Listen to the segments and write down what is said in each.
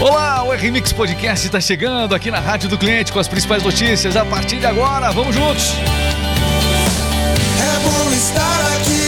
Olá, o RMix Podcast está chegando aqui na Rádio do Cliente com as principais notícias. A partir de agora, vamos juntos! É bom estar aqui.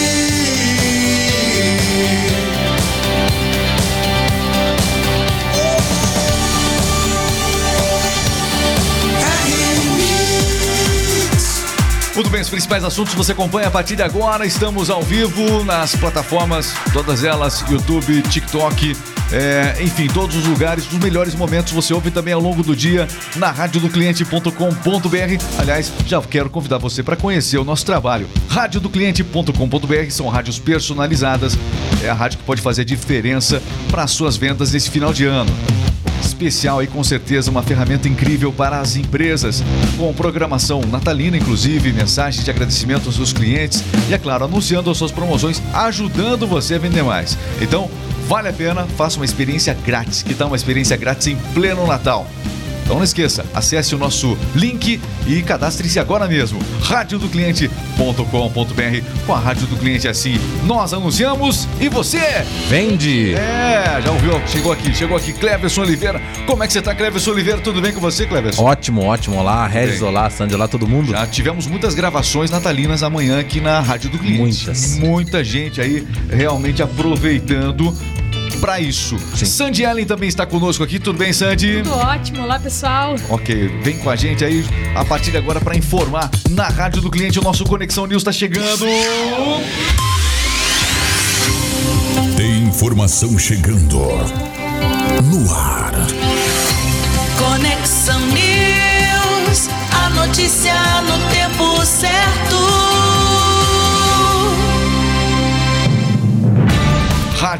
Muito bem, os principais assuntos você acompanha a partir de agora. Estamos ao vivo nas plataformas, todas elas, YouTube, TikTok, é, enfim, todos os lugares, os melhores momentos você ouve também ao longo do dia na radiodocliente.com.br. Aliás, já quero convidar você para conhecer o nosso trabalho. Radiodocliente.com.br são rádios personalizadas, é a rádio que pode fazer diferença para as suas vendas nesse final de ano especial e com certeza uma ferramenta incrível para as empresas, com programação natalina, inclusive, mensagens de agradecimento aos seus clientes e, é claro, anunciando as suas promoções, ajudando você a vender mais. Então, vale a pena, faça uma experiência grátis. Que tal uma experiência grátis em pleno Natal? Então não esqueça, acesse o nosso link e cadastre-se agora mesmo. radiodocliente.com.br Com a Rádio do Cliente assim, nós anunciamos e você Vende! é, já ouviu? Chegou aqui, chegou aqui, Cleverson Oliveira. Como é que você tá, Cleverson Oliveira? Tudo bem com você, Cleverson? Ótimo, ótimo. Olá, Regis, olá, Sandy, olá, todo mundo. Já tivemos muitas gravações natalinas amanhã aqui na Rádio do Cliente. Muitas. Muita gente aí realmente aproveitando pra isso. Sim. Sandy Ellen também está conosco aqui. Tudo bem, Sandy? Tudo ótimo, olá pessoal. Ok, vem com a gente aí a partir de agora para informar na Rádio do Cliente. O nosso Conexão News está chegando. Tem informação chegando no ar.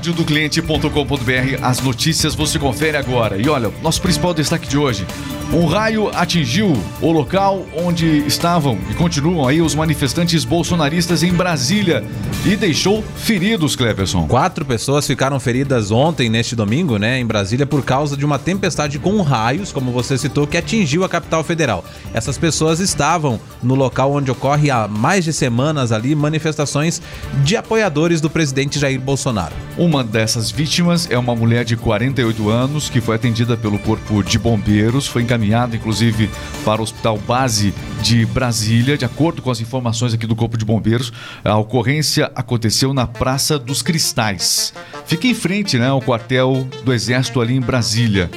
radiodocliente.com.br. As notícias você confere agora. E olha, nosso principal destaque de hoje. Um raio atingiu o local onde estavam e continuam aí os manifestantes bolsonaristas em Brasília e deixou feridos, Cleverson. Quatro pessoas ficaram feridas ontem, neste domingo, né, em Brasília, por causa de uma tempestade com raios, como você citou, que atingiu a capital federal. Essas pessoas estavam no local onde ocorre há mais de semanas ali manifestações de apoiadores do presidente Jair Bolsonaro. Uma dessas vítimas é uma mulher de 48 anos que foi atendida pelo Corpo de Bombeiros, foi encaminhada inclusive para o Hospital Base de Brasília, de acordo com as informações aqui do Corpo de Bombeiros. A ocorrência aconteceu na Praça dos Cristais. Fica em frente, né, ao quartel do Exército ali em Brasília.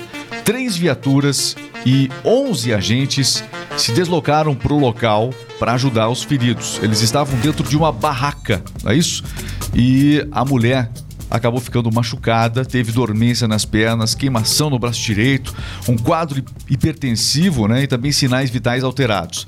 Três viaturas e 11 agentes se deslocaram para o local para ajudar os feridos. Eles estavam dentro de uma barraca, não é isso? E a mulher acabou ficando machucada, teve dormência nas pernas, queimação no braço direito, um quadro hi- hipertensivo né, e também sinais vitais alterados.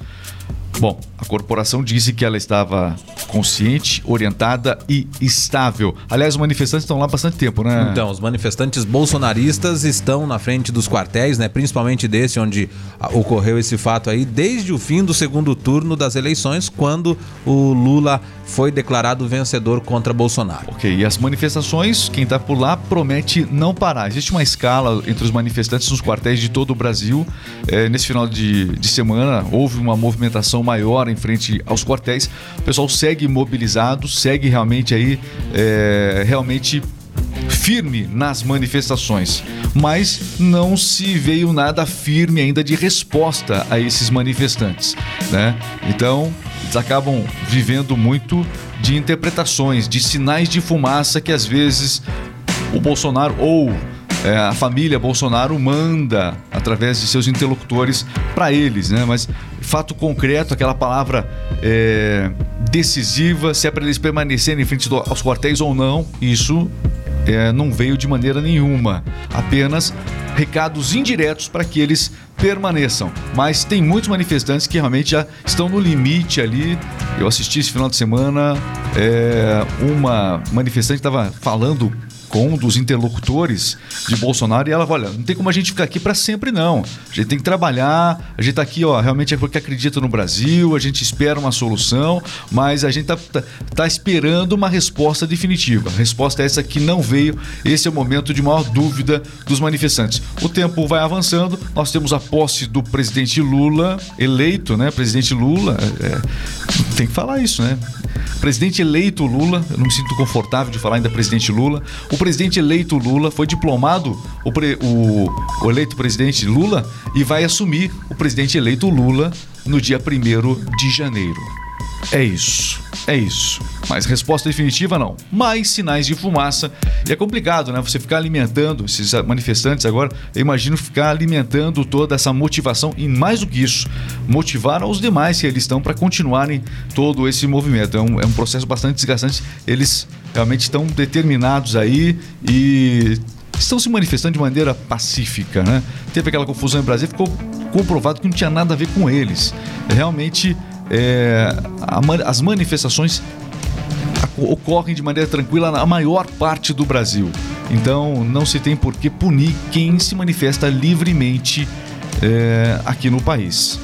Bom, a corporação disse que ela estava consciente, orientada e estável. Aliás, os manifestantes estão lá há bastante tempo, né? Então, os manifestantes bolsonaristas estão na frente dos quartéis, né? Principalmente desse onde ah, ocorreu esse fato aí, desde o fim do segundo turno das eleições, quando o Lula foi declarado vencedor contra Bolsonaro. Ok, e as manifestações, quem está por lá promete não parar. Existe uma escala entre os manifestantes nos quartéis de todo o Brasil. É, nesse final de, de semana houve uma movimentação maior em frente aos quartéis. O pessoal segue mobilizado, segue realmente aí, é, realmente firme nas manifestações, mas não se veio nada firme ainda de resposta a esses manifestantes, né? Então, eles acabam vivendo muito de interpretações, de sinais de fumaça que às vezes o Bolsonaro ou é, a família Bolsonaro manda através de seus interlocutores para eles, né? Mas fato concreto, aquela palavra é, decisiva, se é para eles permanecerem em frente do- aos quartéis ou não, isso é, não veio de maneira nenhuma. Apenas recados indiretos para que eles permaneçam. Mas tem muitos manifestantes que realmente já estão no limite ali. Eu assisti esse final de semana, é, uma manifestante estava falando com um dos interlocutores de Bolsonaro e ela, olha, não tem como a gente ficar aqui para sempre não. A gente tem que trabalhar, a gente tá aqui, ó, realmente é porque acredita no Brasil, a gente espera uma solução, mas a gente tá, tá, tá esperando uma resposta definitiva. A resposta é essa que não veio. Esse é o momento de maior dúvida dos manifestantes. O tempo vai avançando, nós temos a posse do presidente Lula eleito, né? Presidente Lula, é, tem que falar isso, né? presidente eleito Lula, eu não me sinto confortável de falar ainda presidente Lula. O presidente eleito Lula foi diplomado, o, pre- o- o eleito presidente Lula, e vai assumir o presidente eleito Lula no dia 1 de janeiro. É isso, é isso. Mas resposta definitiva não. Mais sinais de fumaça. E é complicado, né? Você ficar alimentando esses manifestantes agora. Eu imagino ficar alimentando toda essa motivação e mais do que isso, motivar aos demais que eles estão para continuarem todo esse movimento. É um, é um processo bastante desgastante. Eles realmente estão determinados aí e estão se manifestando de maneira pacífica, né? Teve aquela confusão em Brasília, ficou comprovado que não tinha nada a ver com eles. Realmente, é, a as manifestações ocorrem de maneira tranquila na maior parte do Brasil. Então, não se tem por que punir quem se manifesta livremente é, aqui no país.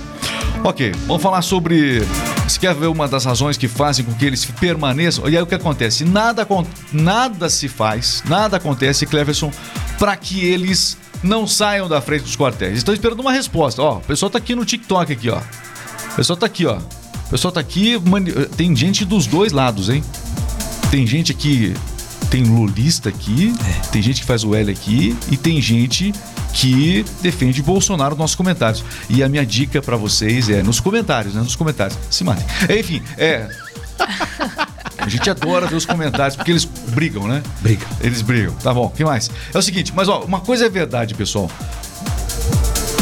Ok, vamos falar sobre. Você quer ver uma das razões que fazem com que eles permaneçam? E aí o que acontece? Nada, nada se faz, nada acontece, Cleverson, para que eles não saiam da frente dos quartéis. Estão esperando uma resposta. Ó, o pessoal tá aqui no TikTok aqui, ó. O pessoal tá aqui, ó. O pessoal tá aqui, mani- tem gente dos dois lados, hein? Tem gente aqui, tem lulista aqui, tem gente que faz o L aqui e tem gente que defende Bolsonaro nos nossos comentários. E a minha dica pra vocês é nos comentários, né? Nos comentários. Se matem. Enfim, é. A gente adora ver os comentários porque eles brigam, né? Briga. Eles brigam. Tá bom, o que mais? É o seguinte, mas ó, uma coisa é verdade, pessoal.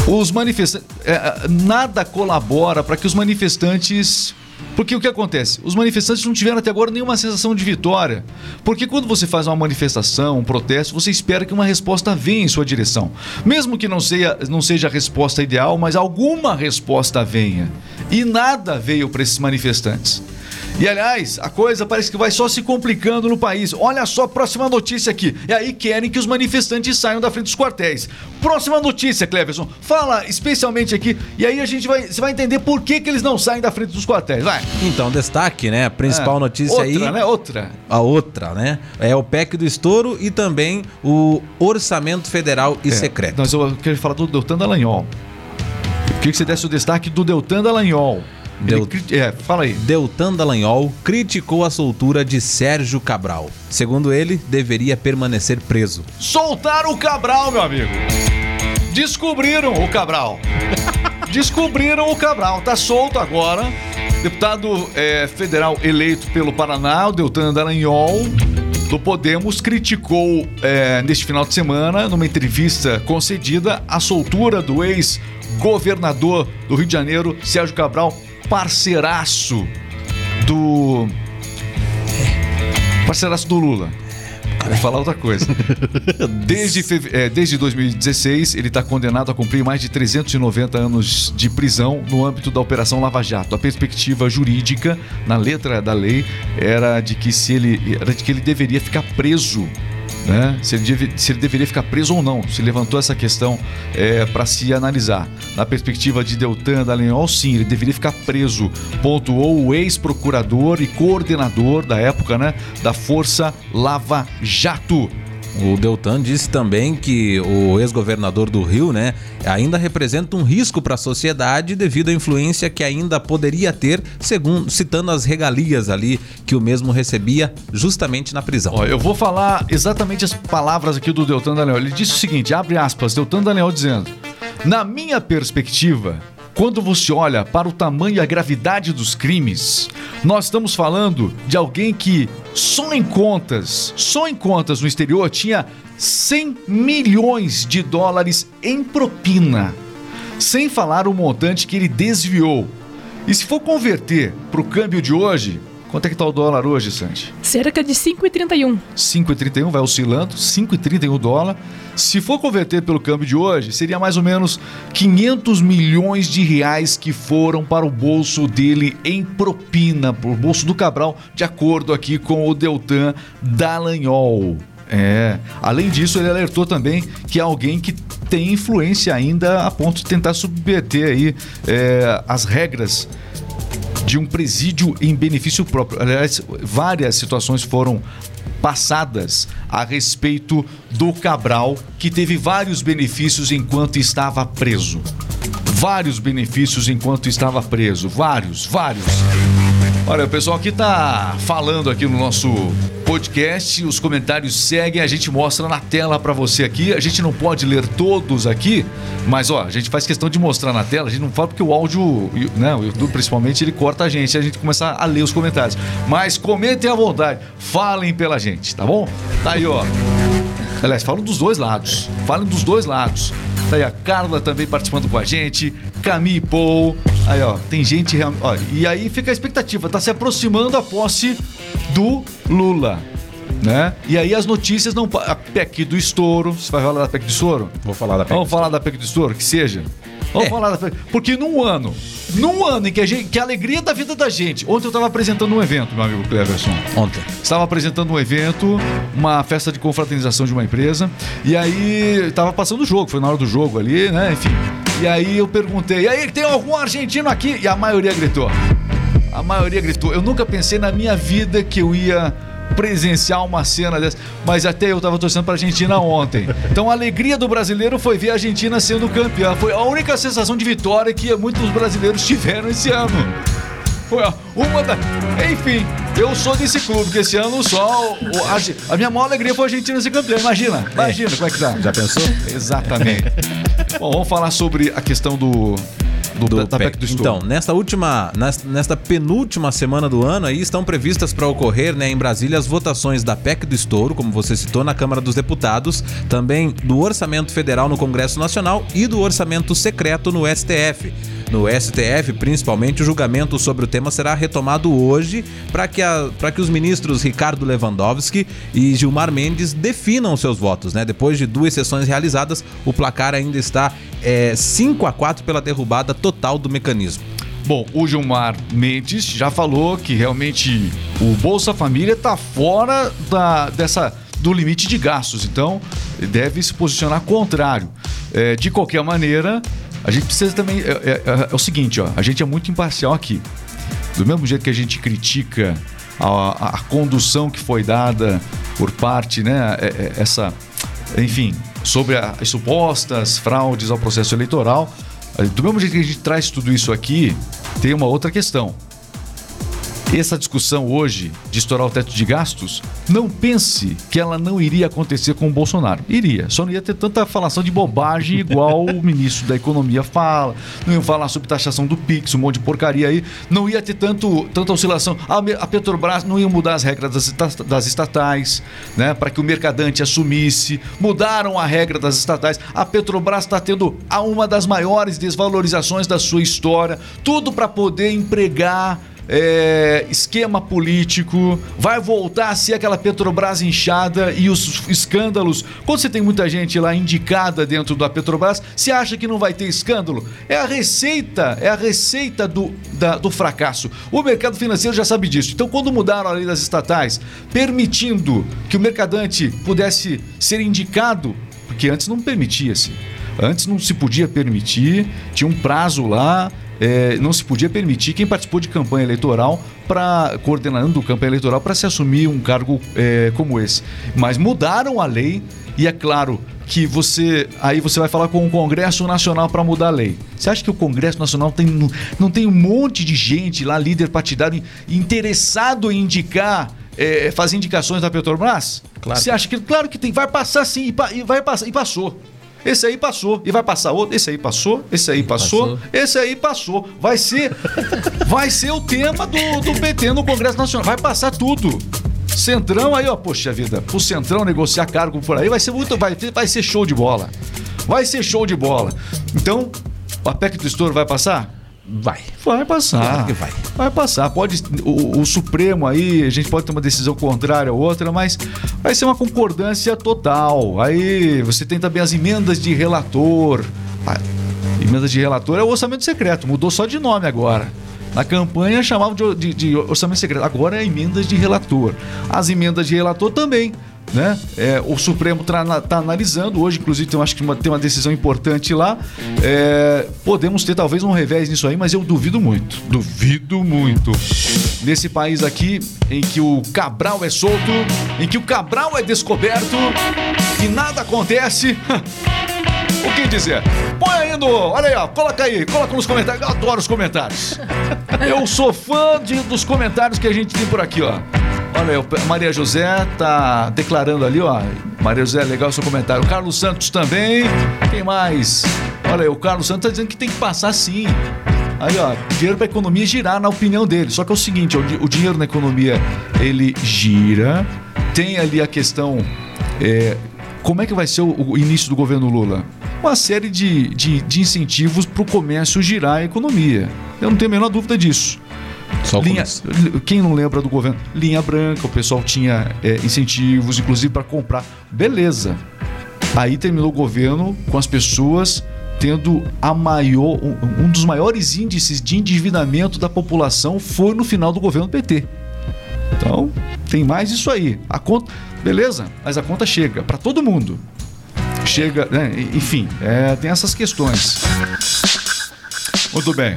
Os manifestantes. é, nada colabora para que os manifestantes. Porque o que acontece? Os manifestantes não tiveram até agora nenhuma sensação de vitória. Porque quando você faz uma manifestação, um protesto, você espera que uma resposta venha em sua direção. Mesmo que não seja, não seja a resposta ideal, mas alguma resposta venha. E nada veio para esses manifestantes. E aliás, a coisa parece que vai só se complicando no país. Olha só a próxima notícia aqui. E aí querem que os manifestantes saiam da frente dos quartéis. Próxima notícia, Cleverson. Fala especialmente aqui. E aí a gente vai, você vai entender por que, que eles não saem da frente dos quartéis. Vai. Então, destaque, né? A principal É. notícia Outra, aí. né? Outra. A outra, né? É o PEC do estouro e também o orçamento federal e É, secreto. Nós eu quero falar do Deltan Dallagnol. Eu queria que você desse o destaque do Deltan Dallagnol. Ele Del- cri- É, fala aí. Deltan Dallagnol criticou a soltura de Sérgio Cabral. Segundo ele, deveria permanecer preso. Soltaram o Cabral, meu amigo. Descobriram o Cabral. Descobriram o Cabral. Tá solto agora. Deputado eh, federal eleito pelo Paraná, o Deltan Dallagnol, do Podemos, criticou eh, neste final de semana, numa entrevista concedida, a soltura do ex-governador do Rio de Janeiro, Sérgio Cabral, parceiraço do. Parceiraço do Lula. Vou falar outra coisa. Desde, é, desde 2016, ele está condenado a cumprir mais de 390 anos de prisão no âmbito da Operação Lava Jato. A perspectiva jurídica, na letra da lei, era de que, se ele, era de que ele deveria ficar preso. Né? Se, ele deve- se ele deveria ficar preso ou não. Se levantou essa questão para se analisar. Na perspectiva de Deltan Dallagnol, sim, ele deveria ficar preso. Pontuou o ex-procurador e coordenador da época né, da Força Lava Jato. O Deltan disse também que o ex-governador do Rio, né, ainda representa um risco para a sociedade devido à influência que ainda poderia ter, segundo citando as regalias ali que o mesmo recebia justamente na prisão. Ó, eu vou falar exatamente as palavras aqui do Deltan Dallagnol. Ele disse o seguinte, abre aspas, Deltan Dallagnol dizendo: "Na minha perspectiva, quando você olha para o tamanho e a gravidade dos crimes, nós estamos falando de alguém que só em contas, só em contas no exterior tinha 100 milhões de dólares em propina, sem falar o montante que ele desviou. E se for converter para o câmbio de hoje, quanto é que tá o dólar hoje, Santi? Cerca de 5,31. 5,31 vai oscilando, 5,31 dólar. Se for converter pelo câmbio de hoje, seria mais ou menos 500 milhões de reais que foram para o bolso dele em propina, para o bolso do Cabral, de acordo aqui com o Deltan Dallagnol. É. Além disso, ele alertou também que é alguém que tem influência ainda a ponto de tentar submeter aí é, as regras de um presídio em benefício próprio. Aliás, várias situações foram passadas a respeito do Cabral, que teve vários benefícios enquanto estava preso. Vários benefícios enquanto estava preso. Vários, vários. Olha, o pessoal aqui tá falando aqui no nosso podcast, os comentários seguem, a gente mostra na tela para você aqui. A gente não pode ler todos aqui, mas ó, a gente faz questão de mostrar na tela. A gente não fala porque o áudio, né, o YouTube principalmente, ele corta a gente, a gente começa a ler os comentários. Mas comentem à vontade, falem pela gente, tá bom? Tá aí, ó. Aliás, falam dos dois lados. Falam dos dois lados. Tá aí a Carla também participando com a gente. Camille Paul. Aí, ó, tem gente realmente. E aí fica a expectativa. Tá se aproximando a posse do Lula. Né? E aí as notícias não. A PEC do estouro. Você vai falar da PEC do estouro? Vou falar da PEC Vamos do falar da PEC do estouro? Que seja. Vamos É. falar da PEC. Porque num ano. Num ano em que a, gente, que a alegria da vida da gente. Ontem eu tava apresentando um evento, meu amigo Cleverson. Ontem. Estava apresentando um evento, uma festa de confraternização de uma empresa, e aí estava passando o jogo, foi na hora do jogo ali, né? Enfim. E aí eu perguntei, e aí, tem algum argentino aqui? E a maioria gritou. A maioria gritou. Eu nunca pensei na minha vida que eu ia presenciar uma cena dessa, mas até eu estava torcendo para Argentina ontem. Então a alegria do brasileiro foi ver a Argentina sendo campeã. Foi a única sensação de vitória que muitos brasileiros tiveram esse ano. Foi uma da. Enfim, eu sou desse clube, porque esse ano só. o- a, minha maior alegria foi a Argentina ser campeã. Imagina, imagina como é que tá. Já pensou? Exatamente. Bom, vamos falar sobre a questão do. Do, do da, PEC do estouro. Então, nesta última, nesta penúltima semana do ano aí estão previstas para ocorrer, né, em Brasília as votações da PEC do estouro, como você citou, na Câmara dos Deputados, também do Orçamento Federal no Congresso Nacional e do Orçamento Secreto no STF. No STF, principalmente, o julgamento sobre o tema será retomado hoje para que, que os ministros Ricardo Lewandowski e Gilmar Mendes definam seus votos. Né? Depois de duas sessões realizadas, o placar ainda está é, 5 a 4 pela derrubada total do mecanismo. Bom, o Gilmar Mendes já falou que realmente o Bolsa Família está fora da, dessa, do limite de gastos, então deve se posicionar contrário. É, de qualquer maneira, a gente precisa também. É, é- é- é o seguinte, ó, a gente é muito imparcial aqui. Do mesmo jeito que a gente critica a, a- a condução que foi dada por parte, né, é- é- essa, enfim, sobre a- as supostas fraudes ao processo eleitoral, eh, do mesmo jeito que a gente traz tudo isso aqui, tem uma outra questão. Essa discussão hoje de estourar o teto de gastos, não pense que ela não iria acontecer com o Bolsonaro. Iria, só não ia ter tanta falação de bobagem igual o ministro da Economia fala, não ia falar sobre taxação do Pix, um monte de porcaria aí, não ia ter tanto, tanta oscilação. A, Petrobras não ia mudar as regras das, das estatais, né, para que o mercadante assumisse, mudaram a regra das estatais. A Petrobras está tendo a uma das maiores desvalorizações da sua história, tudo para poder empregar é, esquema político, vai voltar a ser aquela Petrobras inchada e os escândalos. Quando você tem muita gente lá indicada dentro da Petrobras, você acha que não vai ter escândalo? É a receita, é a receita do, da- do fracasso. O mercado financeiro já sabe disso. Então, quando mudaram a lei das estatais, permitindo que o mercadante pudesse ser indicado, porque antes não permitia-se. Antes não se podia permitir, tinha um prazo lá, é, não se podia permitir quem participou de campanha eleitoral para coordenando campanha eleitoral para se assumir um cargo é, como esse. Mas mudaram a lei e é claro que você aí você vai falar com o Congresso Nacional para mudar a lei. Você acha que o Congresso Nacional tem, não tem um monte de gente lá, líder partidário, interessado em indicar, é, fazer indicações da Petrobras? Claro. Você acha que claro que tem, vai passar sim e, e vai passar e passou. Esse aí passou e vai passar outro. Esse aí passou, esse aí passou, Passou. esse aí passou. Vai ser, vai ser o tema do, do PT no Congresso Nacional. Vai passar tudo. Centrão aí, ó, poxa vida, pro Centrão negociar cargo por aí vai ser muito, vai, vai ser show de bola. Vai ser show de bola. Então, a PEC do estouro vai passar? Vai. Vai passar. Claro que vai. Vai passar. Pode o, o Supremo aí, a gente pode ter uma decisão contrária ou outra, mas vai ser uma concordância total. Aí você tem também as emendas de relator. Ah, emendas de relator é o orçamento secreto, mudou só de nome agora. Na campanha chamavam de, de- de orçamento secreto, agora é emendas de relator. As emendas de relator também. Né? É, o Supremo está analisando hoje, inclusive tem, eu acho que uma, tem uma decisão importante lá. É, podemos ter talvez um revés nisso aí, mas eu duvido muito. Duvido muito. Nesse país aqui, em que o Cabral é solto, em que o Cabral é descoberto e nada acontece. O que dizer? Põe aí no. Olha aí, ó. Coloca aí, coloca nos comentários. Eu adoro os comentários. Eu sou fã de, dos comentários que a gente tem por aqui, ó. Olha Maria José tá declarando ali, ó. Maria José, legal seu comentário. O Carlos Santos também. Quem mais? Olha o Carlos Santos tá dizendo que tem que passar sim. Aí, ó, dinheiro pra economia girar, na opinião dele. Só que é o seguinte, o, o dinheiro na economia, ele gira. Tem ali a questão. é, como é que vai ser o, o início do governo Lula? Uma série de, de, de incentivos para o comércio girar a economia. Eu não tenho a menor dúvida disso. Só Linha, quem não lembra do governo? Linha branca, o pessoal tinha é, incentivos, inclusive para comprar. Beleza. Aí terminou o governo com as pessoas tendo a maior, um, um dos maiores índices de endividamento da população foi no final do governo PT. Então, tem mais isso aí. A conta, beleza, mas a conta chega para todo mundo. Chega, né? enfim, é, tem essas questões. Muito bem.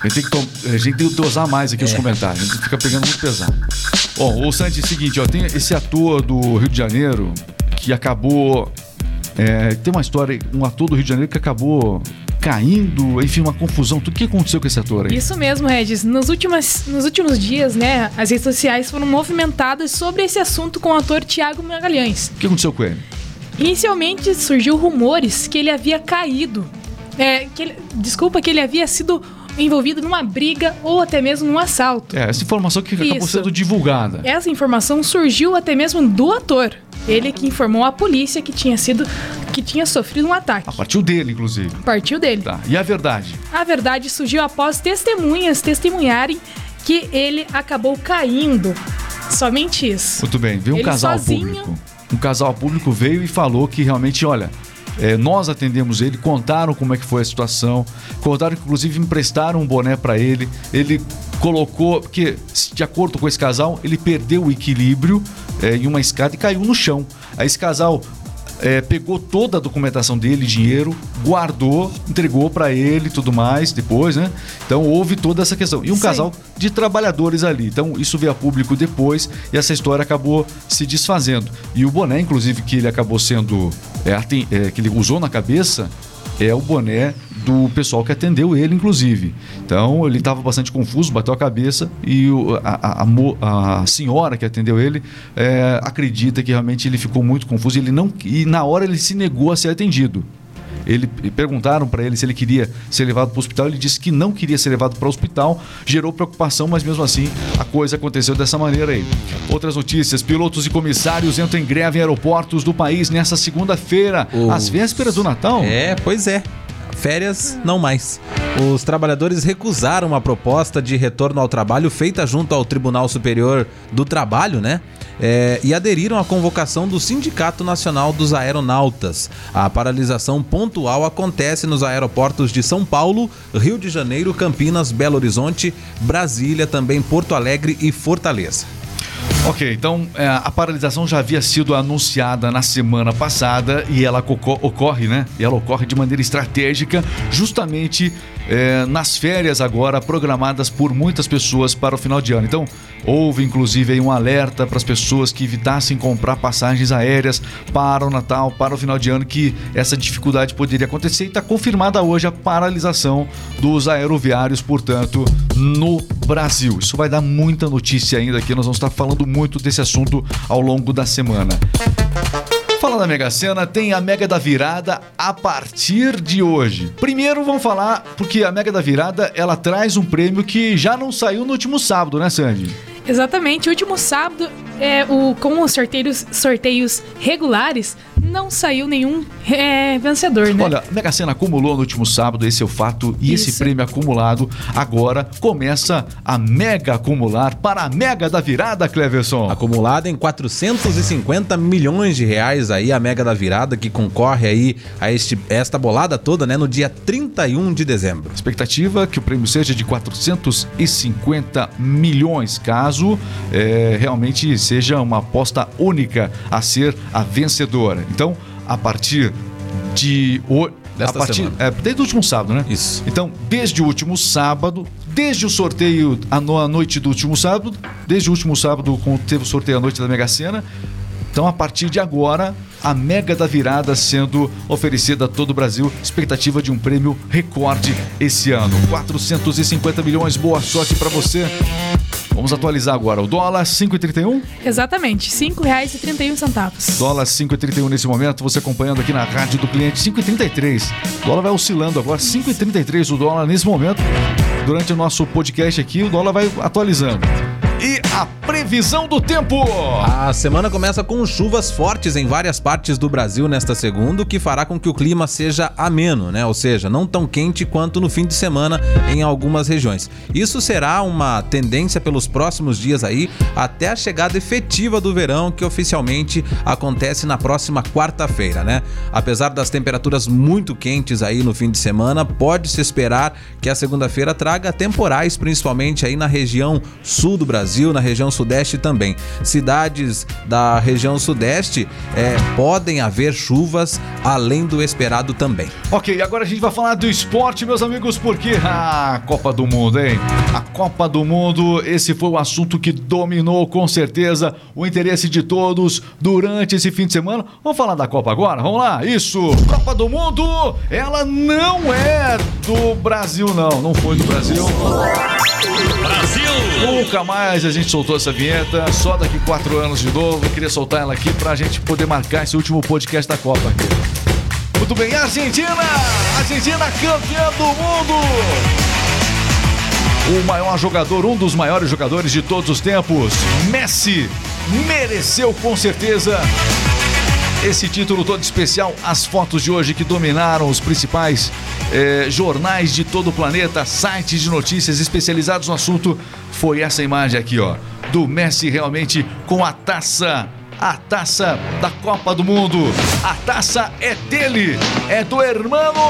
A gente tem que, a gente tem que dosar mais aqui os comentários. A gente fica pegando muito pesado. Bom, o Santi, é o seguinte, ó, tem esse ator do Rio de Janeiro que acabou. é, tem uma história, um ator do Rio de Janeiro que acabou caindo, enfim, uma confusão. Tudo o que aconteceu com esse ator aí? Isso mesmo, Regis. Nos, últimas, nos últimos dias, né, as redes sociais foram movimentadas sobre esse assunto com o ator Tiago Magalhães. O que aconteceu com ele? Inicialmente surgiu rumores que ele havia caído. É, que ele- desculpa, que ele havia sido envolvido numa briga ou até mesmo num assalto. É, essa informação que acabou Isso. sendo divulgada. Essa informação surgiu até mesmo do ator. Ele que informou à polícia que tinha sido que tinha sofrido um ataque. A partir dele, inclusive. Partiu dele. Tá. E a verdade? A verdade surgiu após testemunhas testemunharem que ele acabou caindo. Somente isso. Muito bem, veio um Ele casal sozinho- público. Um casal público veio e falou que realmente, olha, é, nós atendemos ele, contaram como é que foi a situação, contaram que inclusive emprestaram um boné para ele. Ele colocou, porque de acordo com esse casal, ele perdeu o equilíbrio é, em uma escada e caiu no chão. Aí esse casal é, pegou toda a documentação dele, dinheiro, guardou, entregou para ele e tudo mais depois, né? Então houve toda essa questão. E um Sim. casal de trabalhadores ali. Então isso veio a público depois e essa história acabou se desfazendo. E o boné, inclusive, que ele acabou sendo. é, é, que ele usou na cabeça. É o boné do pessoal que atendeu ele, inclusive. Então ele estava bastante confuso, bateu a cabeça e o- a, a- a senhora que atendeu ele é, acredita que realmente ele ficou muito confuso ele não e na hora ele se negou a ser atendido. Ele perguntaram para ele se ele queria ser levado para o hospital. Ele disse que não queria ser levado para o hospital. Gerou preocupação, mas mesmo assim a coisa aconteceu dessa maneira aí. Outras notícias: pilotos e comissários entram em greve em aeroportos do país nessa segunda-feira, às vésperas do Natal. É, pois é. Férias, não mais. Os trabalhadores recusaram a proposta de retorno ao trabalho feita junto ao Tribunal Superior do Trabalho, né? É, e aderiram à convocação do Sindicato Nacional dos Aeronautas. A paralisação pontual acontece nos aeroportos de São Paulo, Rio de Janeiro, Campinas, Belo Horizonte, Brasília, também Porto Alegre e Fortaleza. Ok, então é, a paralisação já havia sido anunciada na semana passada e ela ocorre, né? E ela ocorre de maneira estratégica, justamente é, nas férias agora programadas por muitas pessoas para o final de ano. Então, houve inclusive um alerta para as pessoas que evitassem comprar passagens aéreas para o Natal, para o final de ano, que essa dificuldade poderia acontecer e está confirmada hoje a paralisação dos aeroviários, portanto, no Brasil. Isso vai dar muita notícia ainda aqui, nós vamos estar falando muito desse assunto ao longo da semana. Fala da Mega Sena, tem a Mega da Virada a partir de hoje. Primeiro vamos falar, porque a Mega da Virada, ela traz um prêmio que já não saiu no último sábado, né, Sandy? Exatamente. Último sábado, é, o, com os sorteios, sorteios regulares, não saiu nenhum é, vencedor, né? Olha, a Mega Sena acumulou no último sábado, esse é o fato, e esse Isso. prêmio acumulado agora começa a mega acumular para a Mega da Virada, Cleverson. Acumulada em 450 milhões de reais aí a Mega da Virada que concorre aí a este, esta bolada toda, né, no dia 31 de dezembro. Expectativa que o prêmio seja de 450 milhões, caso é, realmente seja uma aposta única a ser a vencedora. Então, a partir de hoje. Desta a partir, é, desde o último sábado, né? Isso. Então, desde o último sábado, desde o sorteio à noite do último sábado, desde o último sábado, quando teve o sorteio à noite da Mega Sena. Então, a partir de agora, a mega da virada sendo oferecida a todo o Brasil. Expectativa de um prêmio recorde esse ano. 450 milhões. Boa sorte para você. Vamos atualizar agora. O dólar 5,31? Exatamente, R$ 5,31. Dólar 5,31 nesse momento. Você acompanhando aqui na rádio do cliente 5,33. O dólar vai oscilando agora. 5,33 o dólar nesse momento. Durante o nosso podcast aqui, o dólar vai atualizando. E a previsão do tempo. A semana começa com chuvas fortes em várias partes do Brasil nesta segunda, o que fará com que o clima seja ameno, né? Ou seja, não tão quente quanto no fim de semana em algumas regiões. Isso será uma tendência pelos próximos dias aí, até a chegada efetiva do verão, que oficialmente acontece na próxima quarta-feira, né? Apesar das temperaturas muito quentes aí no fim de semana, pode se esperar que a segunda-feira traga temporais, principalmente aí na região sul do Brasil na região sudeste também. Cidades da região sudeste é, podem haver chuvas além do esperado também. Ok, agora a gente vai falar do esporte, meus amigos, porque a Copa do Mundo, hein? A Copa do Mundo, esse foi o assunto que dominou com certeza o interesse de todos durante esse fim de semana. Vamos falar da Copa agora? Vamos lá, isso! Copa do Mundo, ela não é do Brasil, não, não foi do Brasil. Brasil! Nunca mais a gente soltou essa vinheta, só daqui quatro anos de novo. Queria soltar ela aqui pra gente poder marcar esse último podcast da Copa. Muito bem, Argentina! Argentina campeã do mundo! O maior jogador, um dos maiores jogadores de todos os tempos, Messi, mereceu com certeza esse título todo especial. As fotos de hoje que dominaram os principais eh, jornais de todo o planeta, sites de notícias especializados no assunto, foi essa imagem aqui, ó, do Messi realmente com a taça. A taça da Copa do Mundo. A taça é dele, é do hermano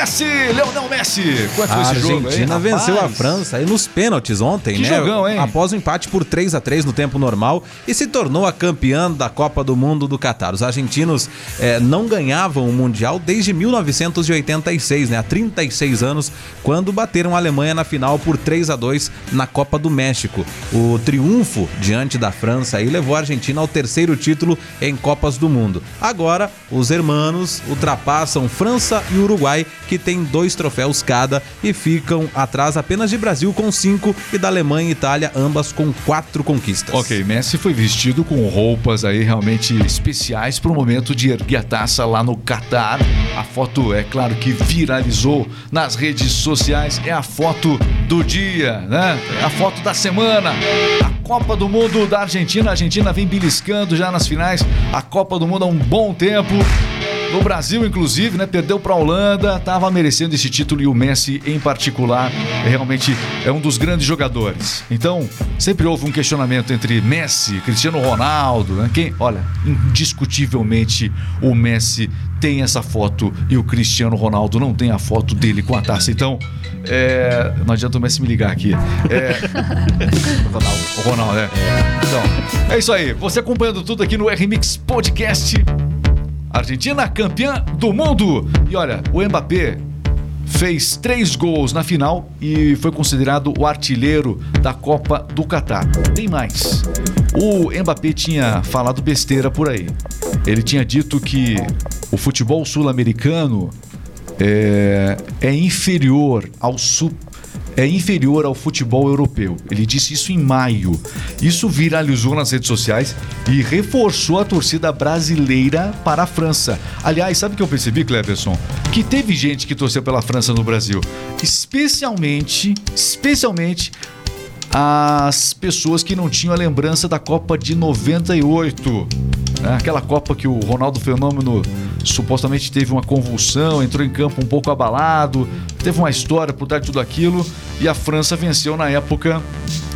Messi, Leonel Messi. Quanto foi A esse jogo, hein, Argentina venceu a França aí nos pênaltis ontem, Que né? jogão, hein? Após o empate por 3 a 3 no tempo normal e se tornou a campeã da Copa do Mundo do Catar. Os argentinos eh, não ganhavam o Mundial desde 1986, né? Há 36 anos, quando bateram a Alemanha na final por 3 a 2 na Copa do México. O triunfo diante da França aí levou a Argentina ao terceiro título em Copas do Mundo. Agora, os hermanos ultrapassam França e Uruguai, que têm dois troféus cada e ficam atrás apenas de Brasil com cinco e da Alemanha e Itália, ambas com quatro conquistas. Ok, Messi foi vestido com roupas aí realmente especiais para o momento de erguer a taça lá no Catar. A foto, é claro que viralizou nas redes sociais, é a foto do dia, né? É a foto da semana. A Copa do Mundo da Argentina. A Argentina vem beliscando já nas finais. A Copa do Mundo há um bom tempo. No Brasil, inclusive, né? Perdeu para a Holanda, estava merecendo esse título e o Messi, em particular, é realmente é um dos grandes jogadores. Então, sempre houve um questionamento entre Messi Cristiano Ronaldo, né? Quem, olha, indiscutivelmente o Messi tem essa foto e o Cristiano Ronaldo não tem a foto dele com a taça. Então, é, não adianta o Messi me ligar aqui. É, Ronaldo, o Ronaldo, é. Então, é isso aí. Você acompanhando tudo aqui no R-Mix Podcast. Argentina campeã do mundo. E olha, o Mbappé fez três gols na final e foi considerado o artilheiro da Copa do Catar. Tem mais. O Mbappé tinha falado besteira por aí. Ele tinha dito que o futebol sul-americano é, é inferior ao su- é inferior ao futebol europeu. Ele disse isso em maio. Isso viralizou nas redes sociais e reforçou a torcida brasileira para a França. Aliás, sabe o que eu percebi, Cleverson? Que teve gente que torceu pela França no Brasil, especialmente, especialmente as pessoas que não tinham a lembrança da Copa de 98. né? Aquela Copa que o Ronaldo Fenômeno supostamente teve uma convulsão, entrou em campo um pouco abalado, teve uma história por trás de tudo aquilo e a França venceu na época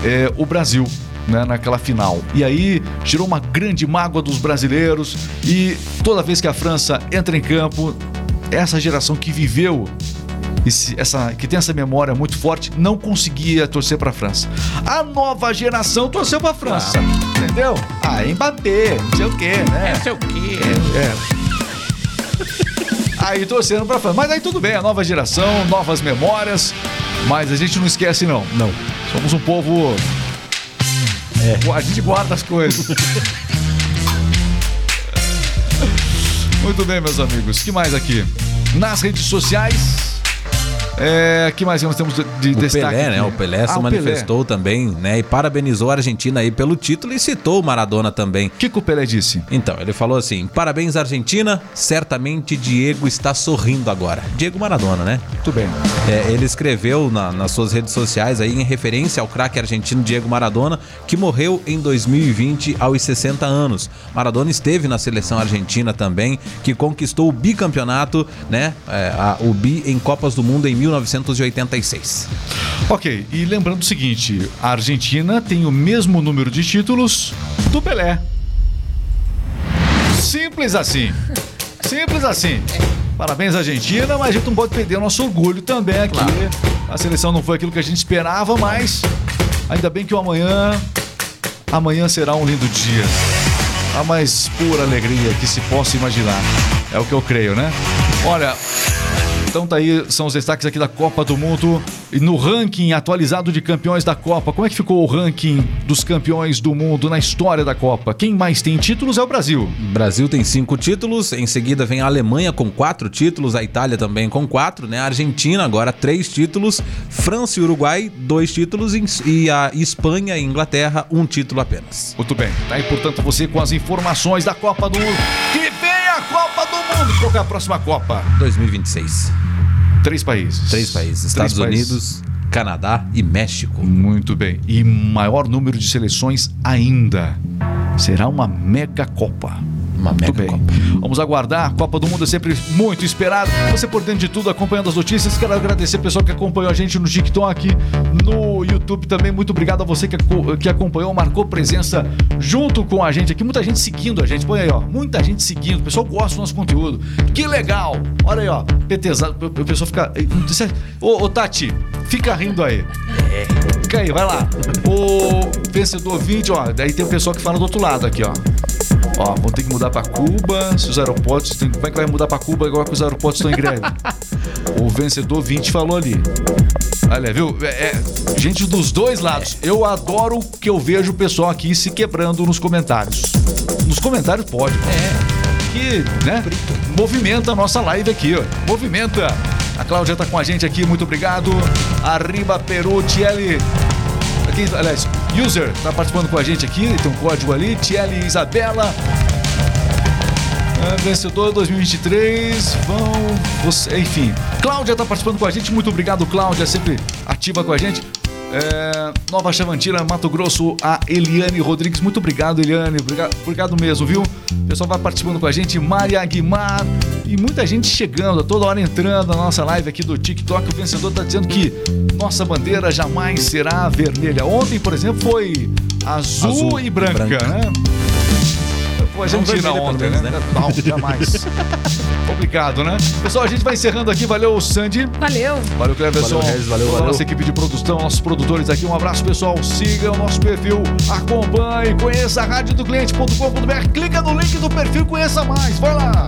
é, o Brasil. Né, naquela final. E aí tirou uma grande mágoa dos brasileiros e toda vez que a França entra em campo, essa geração que viveu esse- essa, que tem essa memória muito forte, não conseguia torcer para a França. A nova geração torceu para a França, entendeu? Ah, Mbappé, não sei o quê, né? Não sei o quê. É. Aí torcendo para a França. Mas aí tudo bem, a nova geração, novas memórias, mas a gente não esquece não. Não. Somos um povo... A gente guarda as coisas. Muito bem, meus amigos. que mais aqui? Nas redes sociais. É, que mais nós temos de, de O destaque? Pelé, né? O Pelé Ah, se o manifestou também, né? E parabenizou a Argentina aí pelo título e citou o Maradona também. O que, que o Pelé disse? Então, ele falou assim: parabéns, Argentina. Certamente Diego está sorrindo agora. Diego Maradona, né? Muito bem. É, ele escreveu na- nas suas redes sociais aí em referência ao craque argentino Diego Maradona, que morreu em 2020 aos 60 anos. Maradona esteve na seleção argentina também, que conquistou o bicampeonato, né? É, a- o bi em Copas do Mundo em 1986. Ok, e lembrando o seguinte: a Argentina tem o mesmo número de títulos do Pelé. Simples assim. Simples assim. Parabéns, Argentina, mas a gente não pode perder o nosso orgulho também aqui. A seleção não foi aquilo que a gente esperava, mas ainda bem que o amanhã. Amanhã será um lindo dia. A mais pura alegria que se possa imaginar. É o que eu creio, né? Olha, então tá aí, são os destaques aqui da Copa do Mundo. E no ranking atualizado de campeões da Copa, como é que ficou o ranking dos campeões do mundo na história da Copa? Quem mais tem títulos é o Brasil. O Brasil tem cinco títulos, em seguida vem a Alemanha com quatro títulos, a Itália também com quatro, né? A Argentina agora três títulos, França e Uruguai dois títulos e a Espanha e Inglaterra um título apenas. Muito bem, tá aí, portanto, você com as informações da Copa do Mundo. Que a Copa do Mundo! Qual é a próxima Copa? 2026. Três países. Três países: Três Estados países. Unidos, Canadá e México. Muito bem. E maior número de seleções ainda. Será uma mega Copa. Uma Muito mega bem. Copa. Vamos aguardar. A Copa do Mundo é sempre muito esperado. Você por dentro de tudo, acompanhando as notícias. Quero agradecer o pessoal que acompanhou a gente no TikTok, no YouTube também. Muito obrigado a você que, que acompanhou, marcou presença junto com a gente aqui. Muita gente seguindo a gente. Põe aí, ó. Muita gente seguindo. O pessoal gosta do nosso conteúdo. Que legal. Olha aí, ó. PTzado. O o pessoal fica. Ô, ô Tati, fica rindo aí. Fica aí, vai lá. O vencedor 20, ó. Daí tem o pessoal que fala do outro lado aqui, ó. Ó, vão ter que mudar pra Cuba. Se os aeroportos. tem- Como é que vai mudar pra Cuba agora que os aeroportos estão em greve? o vencedor 20 falou ali. Olha, viu? É, é, gente dos dois lados. Eu adoro que eu vejo o pessoal aqui se quebrando nos comentários. Nos comentários pode. É. Que, né? Movimenta a nossa live aqui, ó. Movimenta. A Cláudia tá com a gente aqui, muito obrigado. Arriba Peru, Aqui, aliás, user tá participando com a gente aqui, tem um código ali, Tiele Isabela. Ah, vencedor 2023, vão. Você, enfim, Cláudia tá participando com a gente, muito obrigado, Cláudia, sempre ativa com a gente. É, Nova Chavantina, Mato Grosso, a Eliane Rodrigues. Muito obrigado, Eliane. Obrigado, obrigado mesmo, viu? O pessoal vai participando com a gente. Maria Aguimar e muita gente chegando, a toda hora entrando na nossa live aqui do TikTok. O vencedor tá dizendo que nossa bandeira jamais será vermelha. Ontem, por exemplo, foi azul, Azul e e branca, branca. né? A Não Argentina ontem, pelo né? menos, né? Não, jamais. Complicado, né? Pessoal, a gente vai encerrando aqui. Valeu, Sandy. Valeu. Valeu, Cleverson. Valeu, Regis, valeu, valeu. nossa equipe de produção, nossos produtores aqui. Um abraço, pessoal. Siga o nosso perfil, acompanhe, conheça a radiodocliente.com.br. Clica no link do perfil e conheça mais. Vai lá.